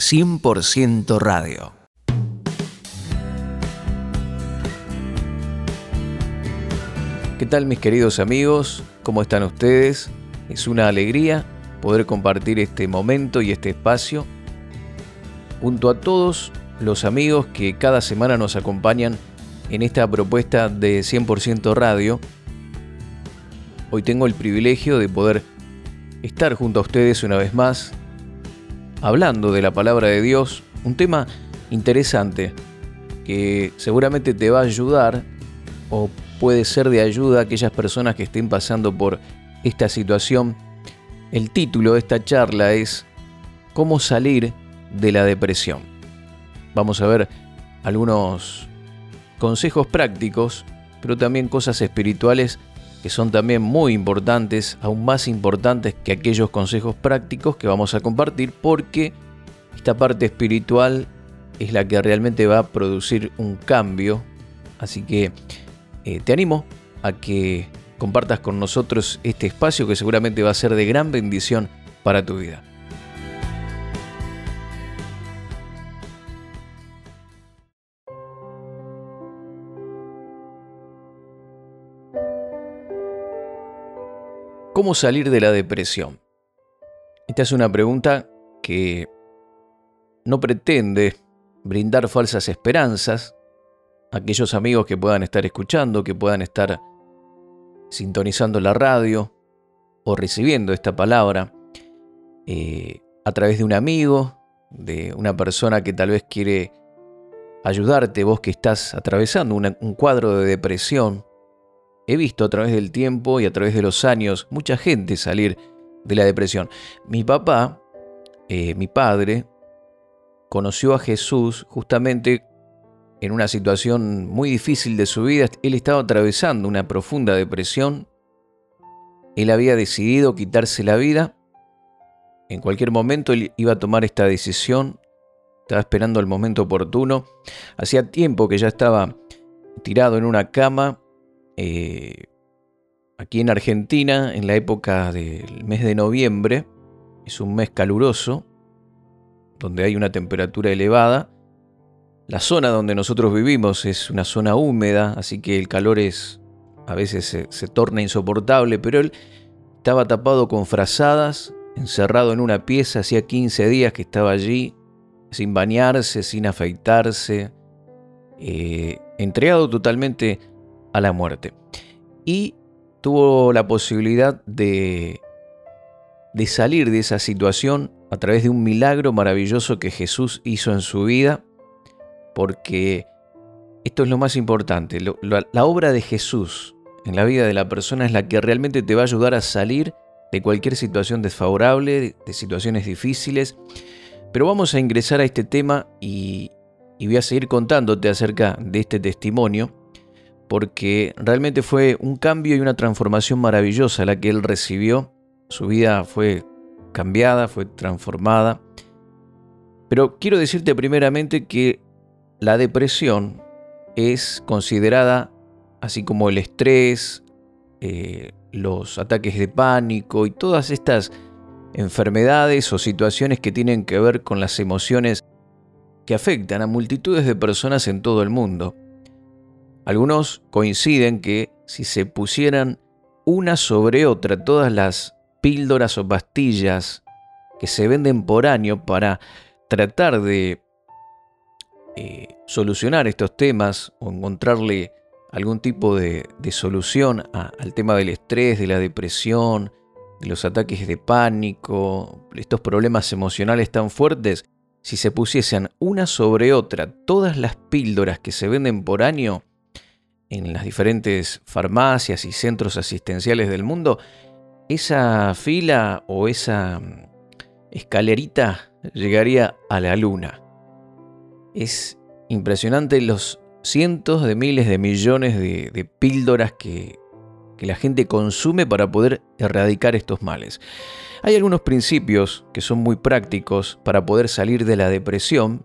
100% radio. ¿Qué tal mis queridos amigos? ¿Cómo están ustedes? Es una alegría poder compartir este momento y este espacio junto a todos los amigos que cada semana nos acompañan en esta propuesta de 100% radio. Hoy tengo el privilegio de poder estar junto a ustedes una vez más hablando de la palabra de Dios, un tema interesante que seguramente te va a ayudar o puede ser de ayuda a aquellas personas que estén pasando por esta situación. El título de esta charla es ¿Cómo salir de la depresión? Vamos a ver algunos consejos prácticos, pero también cosas espirituales que son también muy importantes, aún más importantes que aquellos consejos prácticos que vamos a compartir, porque esta parte espiritual es la que realmente va a producir un cambio. Así que eh, te animo a que compartas con nosotros este espacio que seguramente va a ser de gran bendición para tu vida. ¿Cómo salir de la depresión? Esta es una pregunta que no pretende brindar falsas esperanzas a aquellos amigos que puedan estar escuchando, que puedan estar sintonizando la radio o recibiendo esta palabra eh, a través de un amigo, de una persona que tal vez quiere ayudarte, vos que estás atravesando un cuadro de depresión, He visto a través del tiempo y a través de los años mucha gente salir de la depresión. Mi papá, eh, mi padre, conoció a Jesús justamente en una situación muy difícil de su vida. Él estaba atravesando una profunda depresión. Él había decidido quitarse la vida. En cualquier momento él iba a tomar esta decisión. Estaba esperando el momento oportuno. Hacía tiempo que ya estaba tirado en una cama eh, aquí en Argentina, en la época del mes de noviembre, es un mes caluroso, donde hay una temperatura elevada. La zona donde nosotros vivimos es una zona húmeda, así que el calor es a veces se, torna insoportable, pero él estaba tapado con frazadas, encerrado en una pieza, hacía 15 días que estaba allí, sin bañarse, sin afeitarse, eh, entregado totalmente a la muerte. Y tuvo la posibilidad de, de salir de esa situación a través de un milagro maravilloso que Jesús hizo en su vida, porque esto es lo más importante, la obra de Jesús en la vida de la persona es la que realmente te va a ayudar a salir de cualquier situación desfavorable, de situaciones difíciles. Pero vamos a ingresar a este tema y, y voy a seguir contándote acerca de este testimonio porque realmente fue un cambio y una transformación maravillosa la que él recibió. Su vida fue cambiada, fue transformada. Pero quiero decirte primeramente que la depresión es considerada, así como el estrés, eh, los ataques de pánico y todas estas enfermedades o situaciones que tienen que ver con las emociones que afectan a multitudes de personas en todo el mundo. Algunos coinciden que si se pusieran una sobre otra todas las píldoras o pastillas que se venden por año para tratar de eh, solucionar estos temas o encontrarle algún tipo de, solución al tema del estrés, de la depresión, de los ataques de pánico, estos problemas emocionales tan fuertes, si se pusiesen una sobre otra todas las píldoras que se venden por año, en las diferentes farmacias y centros asistenciales del mundo, esa fila o esa mm, escalerita llegaría a la luna. Es impresionante los cientos de miles de millones de, píldoras que, que la gente consume para poder erradicar estos males. Hay algunos principios que son muy prácticos para poder salir de la depresión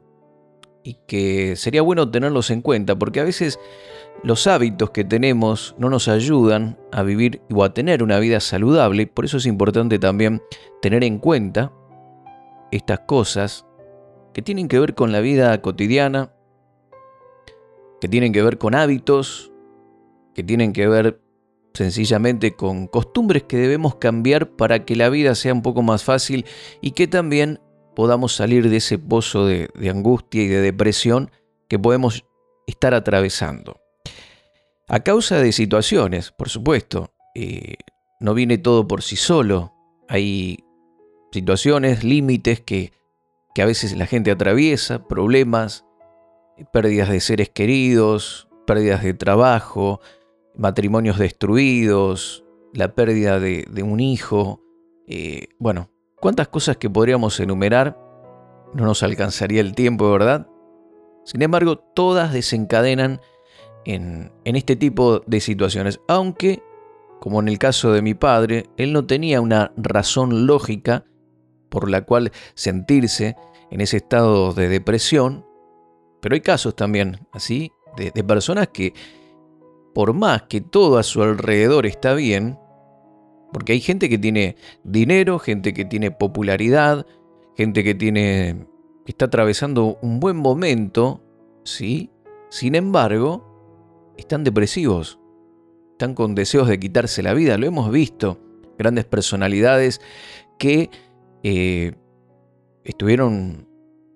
y que sería bueno tenerlos en cuenta porque a veces los hábitos que tenemos no nos ayudan a vivir o a tener una vida saludable, por eso es importante también tener en cuenta estas cosas que tienen que ver con la vida cotidiana, que tienen que ver con hábitos, que tienen que ver sencillamente con costumbres que debemos cambiar para que la vida sea un poco más fácil y que también podamos salir de ese pozo de, angustia y de depresión que podemos estar atravesando. A causa de situaciones, por supuesto, eh, no viene todo por sí solo. Hay situaciones, límites que, que a veces la gente atraviesa, problemas, pérdidas de seres queridos, pérdidas de trabajo, matrimonios destruidos, la pérdida de, un hijo. Eh, bueno, cuántas cosas que podríamos enumerar, no nos alcanzaría el tiempo, ¿verdad? Sin embargo, todas desencadenan en, este tipo de situaciones, aunque, como en el caso de mi padre, él no tenía una razón lógica por la cual sentirse en ese estado de depresión, pero hay casos también así de, personas que, por más que todo a su alrededor está bien, porque hay gente que tiene dinero, gente que tiene popularidad, gente que tiene que está atravesando un buen momento, ¿sí? Sin embargo, están depresivos, están con deseos de quitarse la vida, lo hemos visto, grandes personalidades que eh, estuvieron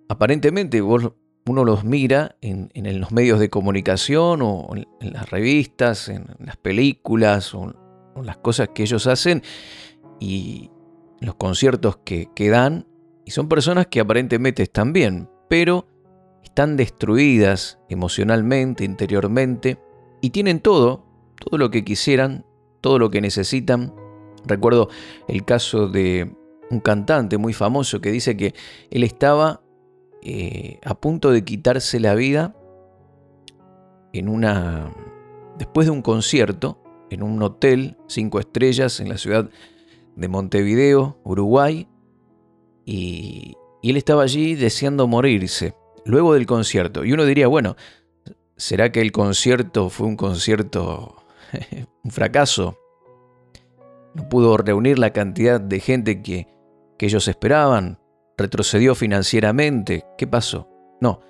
aparentemente, uno los mira en, los medios de comunicación o en, las revistas, en, las películas o, en las cosas que ellos hacen y los conciertos que dan. Y son personas que aparentemente están bien, pero están destruidas emocionalmente, interiormente, y tienen todo, todo lo que quisieran, todo lo que necesitan. Recuerdo el caso de un cantante muy famoso que dice que él estaba eh, a punto de quitarse la vida en una. después de un concierto en un hotel cinco estrellas en la ciudad de Montevideo, Uruguay, y, y él estaba allí deseando morirse luego del concierto. Y uno diría, bueno, ¿será que el concierto fue un concierto, un fracaso? No pudo reunir la cantidad de gente que, que ellos esperaban retrocedió financieramente. ¿Qué pasó? No,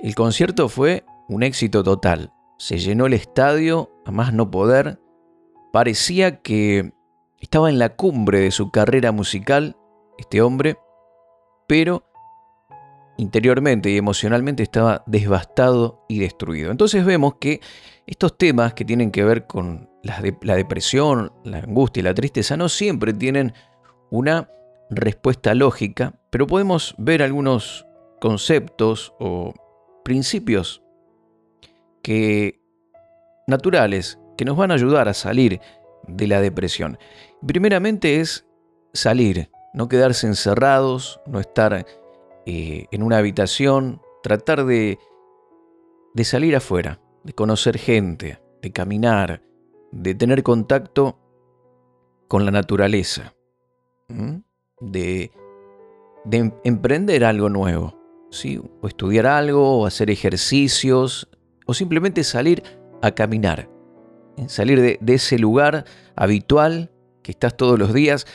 el concierto fue un éxito total. Se llenó el estadio a más no poder. Parecía que estaba en la cumbre de su carrera musical, este hombre, pero interiormente y emocionalmente estaba devastado y destruido. Entonces vemos que estos temas que tienen que ver con la, depresión, la angustia y la tristeza no siempre tienen una respuesta lógica, pero podemos ver algunos conceptos o principios que naturales que nos van a ayudar a salir de la depresión. Primeramente es salir, no quedarse encerrados, no estar eh, en una habitación, tratar de, de salir afuera, de conocer gente, de caminar, de tener contacto con la naturaleza de, em, emprender algo nuevo, ¿sí? o estudiar algo, o hacer ejercicios, o simplemente salir a caminar, ¿eh? salir de, de ese lugar habitual que estás todos los días,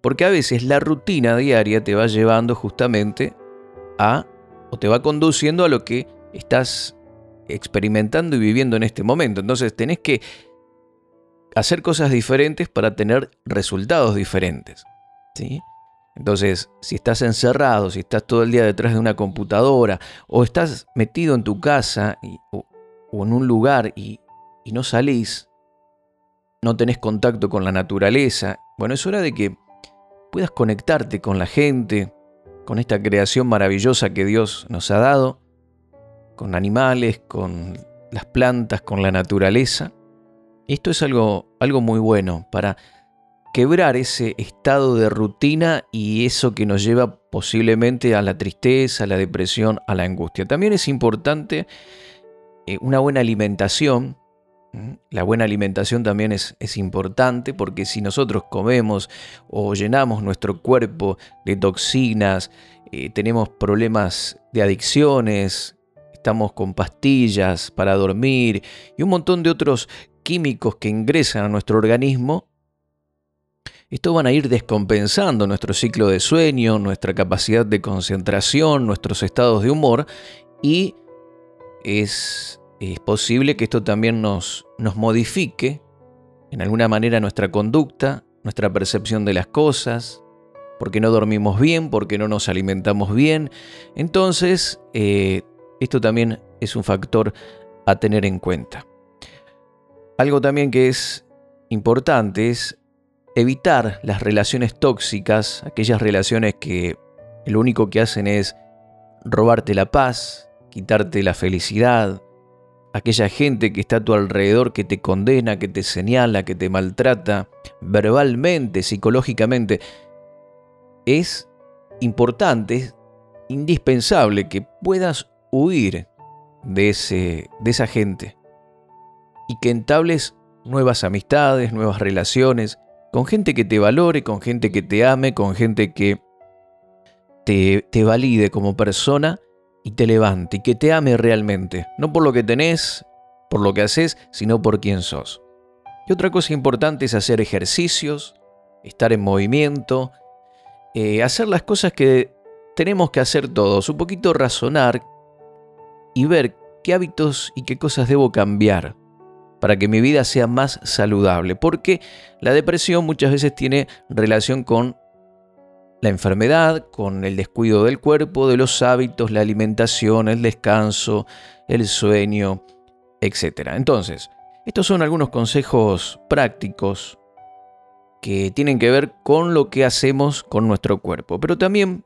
porque a veces la rutina diaria te va llevando justamente o te va conduciendo a lo que estás experimentando y viviendo en este momento. Entonces tenés que hacer cosas diferentes para tener resultados diferentes. ¿sí? Entonces, si estás encerrado, si estás todo el día detrás de una computadora, o estás metido en tu casa o, en un lugar y no salís, no tenés contacto con la naturaleza, bueno, es hora de que puedas conectarte con la gente, con esta creación maravillosa que Dios nos ha dado, con animales, con las plantas, con la naturaleza. Esto es algo, algo muy bueno para quebrar ese estado de rutina y eso que nos lleva posiblemente a la tristeza, a la depresión, a la angustia. También es importante eh, una buena alimentación. La buena alimentación también es, es, importante porque si nosotros comemos o llenamos nuestro cuerpo de toxinas, eh, tenemos problemas de adicciones, estamos con pastillas para dormir y un montón de otros químicos que ingresan a nuestro organismo, Estos van a ir descompensando nuestro ciclo de sueño, nuestra capacidad de concentración, nuestros estados de humor y es, es posible que esto también nos, nos modifique en alguna manera nuestra conducta, nuestra percepción de las cosas, porque no dormimos bien, porque no nos alimentamos bien. Entonces, eh, esto también es un factor a tener en cuenta. Algo también que es importante es evitar las relaciones tóxicas, aquellas relaciones que lo único que hacen es robarte la paz, quitarte la felicidad, aquella gente que está a tu alrededor que te condena, que te señala, que te maltrata verbalmente, psicológicamente, es importante, es indispensable que puedas huir de, ese, de esa gente y que entables nuevas amistades, nuevas relaciones, con gente que te valore, con gente que te ame, con gente que te, te valide como persona y te levante y que te ame realmente, no por lo que tenés, por lo que haces, sino por quién sos. Y otra cosa importante es hacer ejercicios, estar en movimiento, eh, hacer las cosas que tenemos que hacer todos, un poquito razonar y ver qué hábitos y qué cosas debo cambiar para que mi vida sea más saludable, porque la depresión muchas veces tiene relación con la enfermedad, con el descuido del cuerpo, de los hábitos, la alimentación, el descanso, el sueño, etc. Entonces, estos son algunos consejos prácticos que tienen que ver con lo que hacemos con nuestro cuerpo. Pero también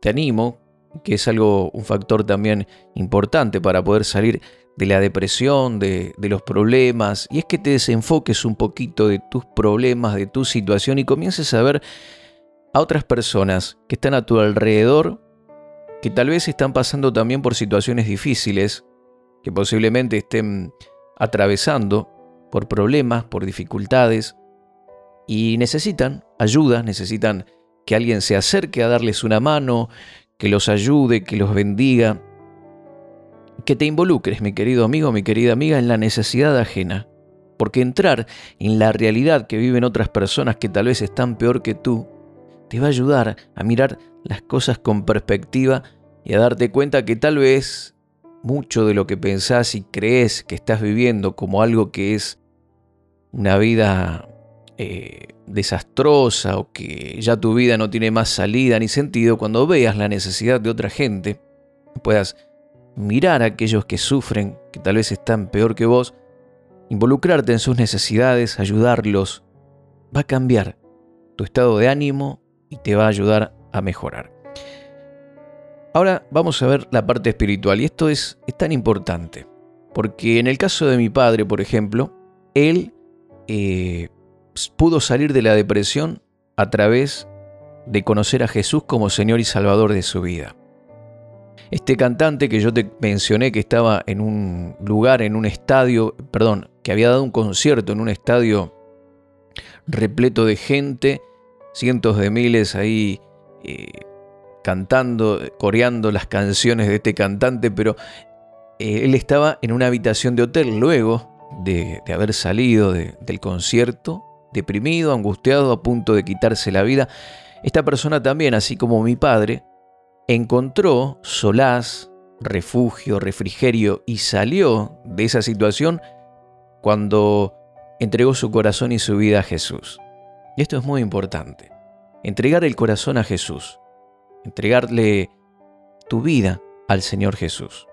te animo, que es algo, un factor también importante para poder salir de la depresión, de, de, los problemas, y es que te desenfoques un poquito de tus problemas, de tu situación y comiences a ver a otras personas que están a tu alrededor, que tal vez están pasando también por situaciones difíciles, que posiblemente estén atravesando por problemas, por dificultades, y necesitan ayuda, necesitan que alguien se acerque a darles una mano, que los ayude, que los bendiga, que te involucres, mi querido amigo, mi querida amiga, en la necesidad ajena. Porque entrar en la realidad que viven otras personas que tal vez están peor que tú, te va a ayudar a mirar las cosas con perspectiva y a darte cuenta que tal vez mucho de lo que pensás y crees que estás viviendo como algo que es una vida eh, desastrosa o que ya tu vida no tiene más salida ni sentido, cuando veas la necesidad de otra gente, puedas mirar a aquellos que sufren, que tal vez están peor que vos, involucrarte en sus necesidades, ayudarlos, va a cambiar tu estado de ánimo y te va a ayudar a mejorar. Ahora vamos a ver la parte espiritual y esto es, tan importante, porque en el caso de mi padre, por ejemplo, él eh, pudo salir de la depresión a través de conocer a Jesús como Señor y Salvador de su vida. Este cantante que yo te mencioné que estaba en un lugar, en un estadio, perdón, que había dado un concierto en un estadio repleto de gente cientos de miles ahí eh, cantando, coreando las canciones de este cantante, pero eh, él estaba en una habitación de hotel luego de, haber salido del concierto, deprimido, angustiado, a punto de quitarse la vida. Esta persona también, así como mi padre, encontró solaz, refugio, refrigerio y salió de esa situación cuando entregó su corazón y su vida a Jesús. Y esto es muy importante. Entregar el corazón a Jesús. Entregarle tu vida al Señor Jesús.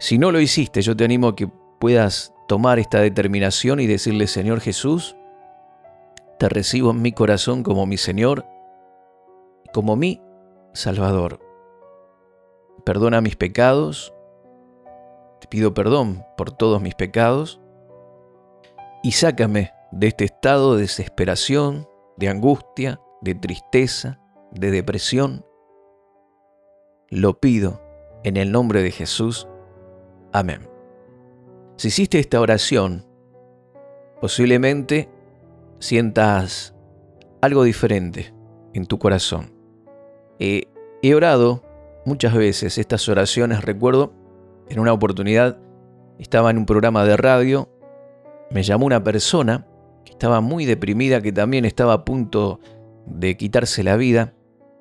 Si no lo hiciste, yo te animo a que puedas tomar esta determinación y decirle, Señor Jesús, te recibo en mi corazón como mi Señor y como mi Salvador. Perdona mis pecados, te pido perdón por todos mis pecados y sácame de este estado de desesperación, de angustia, de tristeza, de depresión. Lo pido en el nombre de Jesús. Amén. Si hiciste esta oración, posiblemente sientas algo diferente en tu corazón. he orado muchas veces estas oraciones, recuerdo, en una oportunidad estaba en un programa de radio, me llamó una persona estaba muy deprimida, que también estaba a punto de quitarse la vida.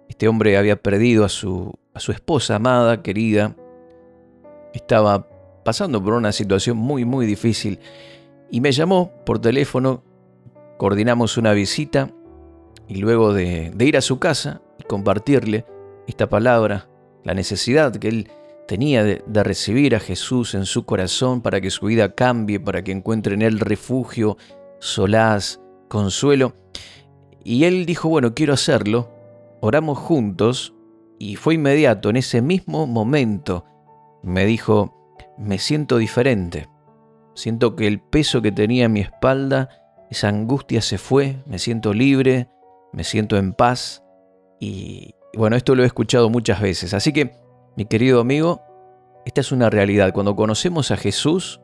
Este hombre había perdido a su, a su esposa amada, querida. Estaba pasando por una situación muy, muy difícil. Y me llamó por teléfono, coordinamos una visita y luego de, de ir a su casa y compartirle esta palabra, la necesidad que él tenía de, recibir a Jesús en su corazón para que su vida cambie, para que encuentre en él refugio, solaz, consuelo. Y él dijo, bueno, quiero hacerlo. Oramos juntos y fue inmediato, en ese mismo momento, me dijo, me siento diferente. Siento que el peso que tenía en mi espalda, esa angustia se fue, me siento libre, me siento en paz. Y bueno, esto lo he escuchado muchas veces. Así que mi querido amigo, esta es una realidad. Cuando conocemos a Jesús,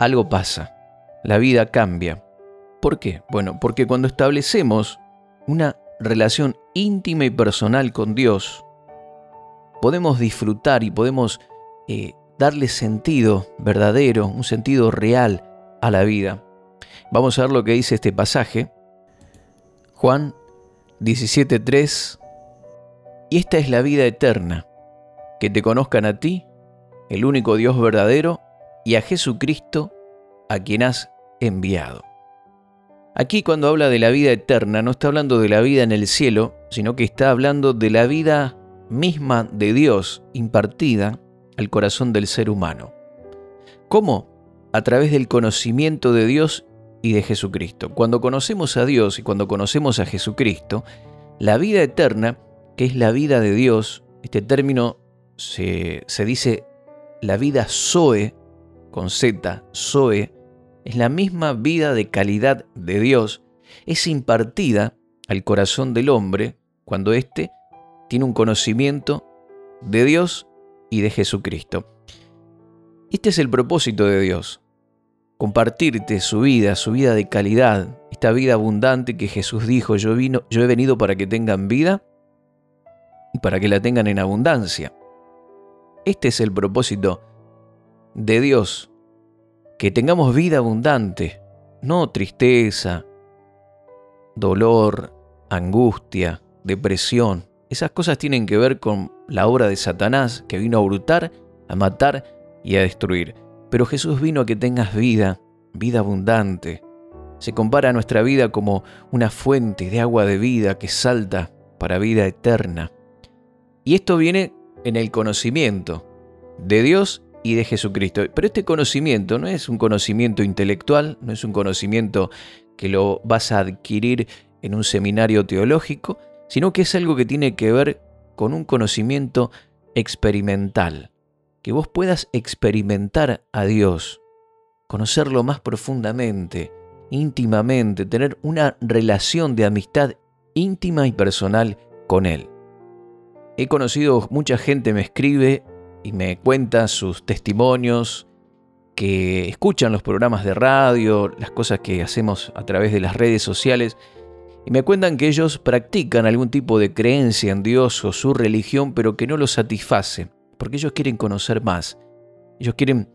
algo pasa. La vida cambia. ¿Por qué? Bueno, porque cuando establecemos una relación íntima y personal con Dios, podemos disfrutar y podemos eh, darle sentido verdadero, un sentido real a la vida. Vamos a ver lo que dice este pasaje. Juan 17.3. Y esta es la vida eterna, que te conozcan a ti, el único Dios verdadero, y a Jesucristo, a quien has enviado. Aquí cuando habla de la vida eterna, no está hablando de la vida en el cielo, sino que está hablando de la vida misma de Dios impartida al corazón del ser humano. ¿Cómo? A través del conocimiento de Dios y de Jesucristo. Cuando conocemos a Dios y cuando conocemos a Jesucristo, la vida eterna, que es la vida de Dios, este término se, dice la vida Zoe, con Z, Zoe, es la misma vida de calidad de Dios, es impartida al corazón del hombre cuando éste tiene un conocimiento de Dios y de Jesucristo. Este es el propósito de Dios, compartirte su vida, su vida de calidad, esta vida abundante que Jesús dijo, yo, vino, yo he venido para que tengan vida y para que la tengan en abundancia. Este es el propósito de Dios, que tengamos vida abundante, no tristeza, dolor, angustia, depresión. Esas cosas tienen que ver con la obra de Satanás que vino a hurtar, a matar y a destruir. Pero Jesús vino a que tengas vida, vida abundante. Se compara a nuestra vida como una fuente de agua de vida que salta para vida eterna. Y esto viene en el conocimiento de Dios y de Jesucristo. Pero este conocimiento no es un conocimiento intelectual, no es un conocimiento que lo vas a adquirir en un seminario teológico, sino que es algo que tiene que ver con un conocimiento experimental, que vos puedas experimentar a Dios, conocerlo más profundamente, íntimamente, tener una relación de amistad íntima y personal con Él. He conocido, mucha gente me escribe y me cuenta sus testimonios, que escuchan los programas de radio, las cosas que hacemos a través de las redes sociales, y me cuentan que ellos practican algún tipo de creencia en Dios o su religión, pero que no los satisface, porque ellos quieren conocer más, ellos quieren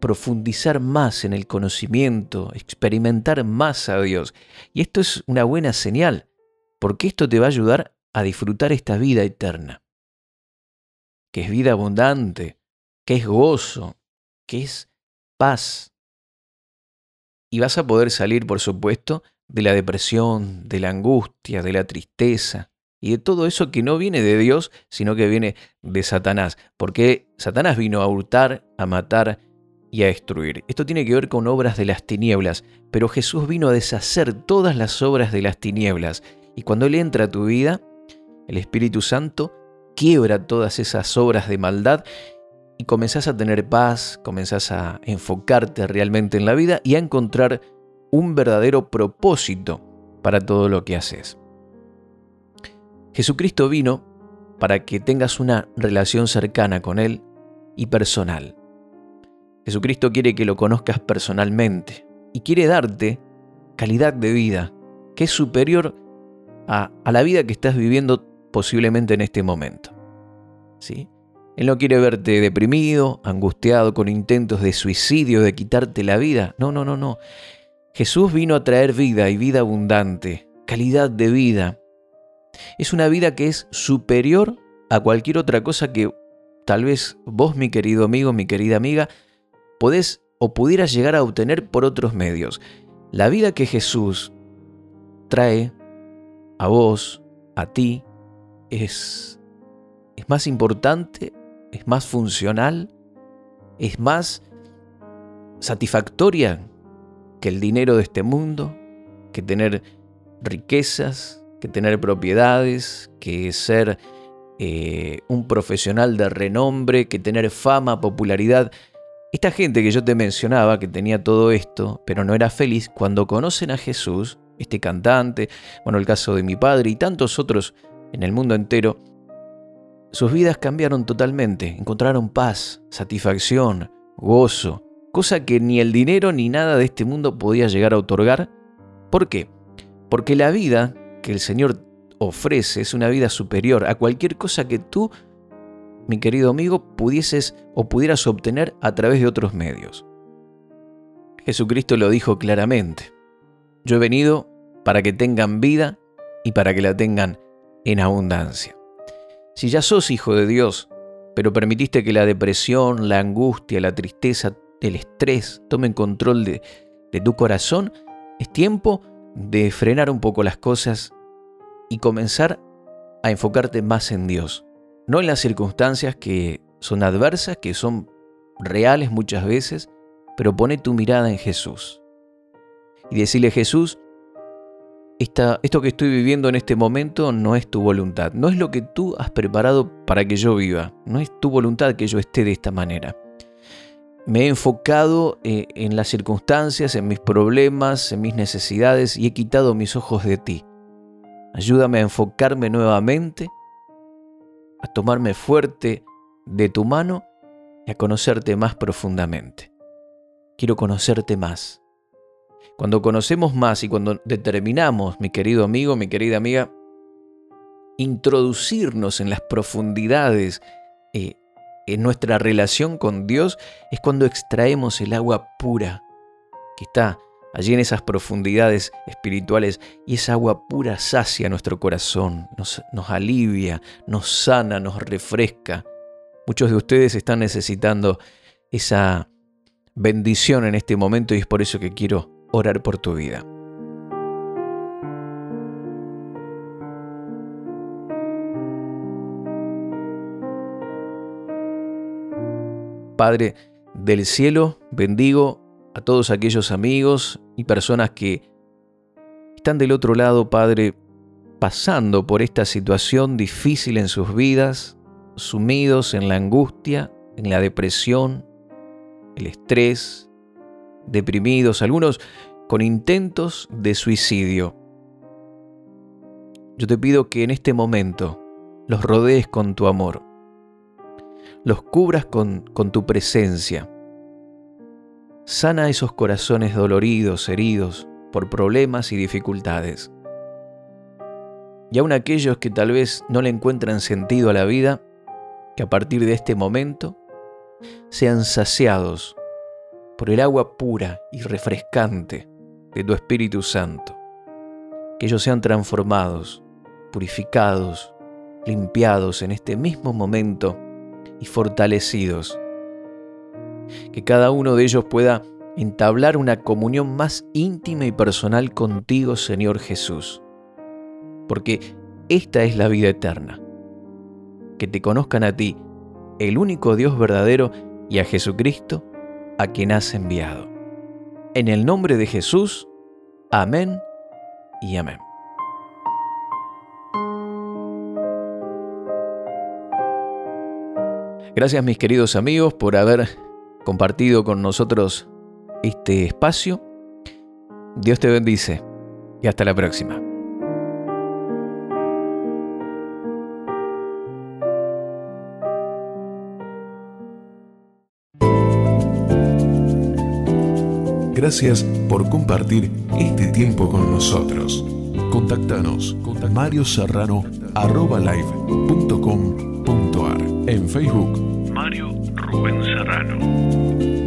profundizar más en el conocimiento, experimentar más a Dios. Y esto es una buena señal, porque esto te va a ayudar a disfrutar esta vida eterna, que es vida abundante, que es gozo, que es paz. Y vas a poder salir, por supuesto, de la depresión, de la angustia, de la tristeza y de todo eso que no viene de Dios, sino que viene de Satanás, porque Satanás vino a hurtar, a matar y a destruir. Esto tiene que ver con obras de las tinieblas, pero Jesús vino a deshacer todas las obras de las tinieblas, y cuando Él entra a tu vida, el Espíritu Santo quiebra todas esas obras de maldad y comenzás a tener paz, comenzás a enfocarte realmente en la vida y a encontrar un verdadero propósito para todo lo que haces. Jesucristo vino para que tengas una relación cercana con Él y personal. Jesucristo quiere que lo conozcas personalmente y quiere darte calidad de vida que es superior a, a la vida que estás viviendo posiblemente en este momento. ¿Sí? Él no quiere verte deprimido, angustiado, con intentos de suicidio, de quitarte la vida. No, no, no, no. Jesús vino a traer vida y vida abundante, calidad de vida. Es una vida que es superior a cualquier otra cosa que tal vez vos, mi querido amigo, mi querida amiga, podés o pudieras llegar a obtener por otros medios. La vida que Jesús trae a vos, a ti, es, es más importante, es más funcional, es más satisfactoria que el dinero de este mundo, que tener riquezas, que tener propiedades, que ser eh, un profesional de renombre, que tener fama, popularidad. Esta gente que yo te mencionaba, que tenía todo esto, pero no era feliz, cuando conocen a Jesús, este cantante, bueno, el caso de mi padre y tantos otros en el mundo entero, sus vidas cambiaron totalmente, encontraron paz, satisfacción, gozo, cosa que ni el dinero ni nada de este mundo podía llegar a otorgar. ¿Por qué? Porque la vida que el Señor ofrece es una vida superior a cualquier cosa que tú, mi querido amigo, pudieses o pudieras obtener a través de otros medios. Jesucristo lo dijo claramente. Yo he venido para que tengan vida y para que la tengan en abundancia. Si ya sos hijo de Dios, pero permitiste que la depresión, la angustia, la tristeza, el estrés tomen control de, tu corazón, es tiempo de frenar un poco las cosas y comenzar a enfocarte más en Dios, no en las circunstancias que son adversas, que son reales muchas veces, pero pone tu mirada en Jesús. Y decirle, Jesús, esto que estoy viviendo en este momento no es tu voluntad, no es lo que tú has preparado para que yo viva, no es tu voluntad que yo esté de esta manera. Me he enfocado eh, en las circunstancias, en mis problemas, en mis necesidades y he quitado mis ojos de ti. Ayúdame a enfocarme nuevamente, a tomarme fuerte de tu mano y a conocerte más profundamente. Quiero conocerte más. Cuando conocemos más y cuando determinamos, mi querido amigo, mi querida amiga, introducirnos en las profundidades eh, en nuestra relación con Dios, es cuando extraemos el agua pura que está allí en esas profundidades espirituales y esa agua pura sacia nuestro corazón, nos, nos alivia, nos sana, nos refresca. Muchos de ustedes están necesitando esa bendición en este momento y es por eso que quiero orar por tu vida. Padre del cielo, bendigo a todos aquellos amigos y personas que están del otro lado, Padre, pasando por esta situación difícil en sus vidas, sumidos en la angustia, en la depresión, el estrés, deprimidos, algunos con intentos de suicidio. Yo te pido que en este momento los rodees con tu amor, los cubras con, con tu presencia Sana esos corazones doloridos, heridos por problemas y dificultades. Y aun aquellos que tal vez no le encuentran sentido a la vida, que a partir de este momento sean saciados por el agua pura y refrescante de tu Espíritu Santo. Que ellos sean transformados, purificados, limpiados en este mismo momento y fortalecidos que cada uno de ellos pueda entablar una comunión más íntima y personal contigo, Señor Jesús. Porque esta es la vida eterna. Que te conozcan a ti, el único Dios verdadero, y a Jesucristo, a quien has enviado. En el nombre de Jesús, amén y amén. Gracias mis queridos amigos por haber compartido con nosotros este espacio. Dios te bendice y hasta la próxima. Gracias por compartir este tiempo con nosotros. Contactanos con Mario Serrano en Facebook Mario Rubén Serrano.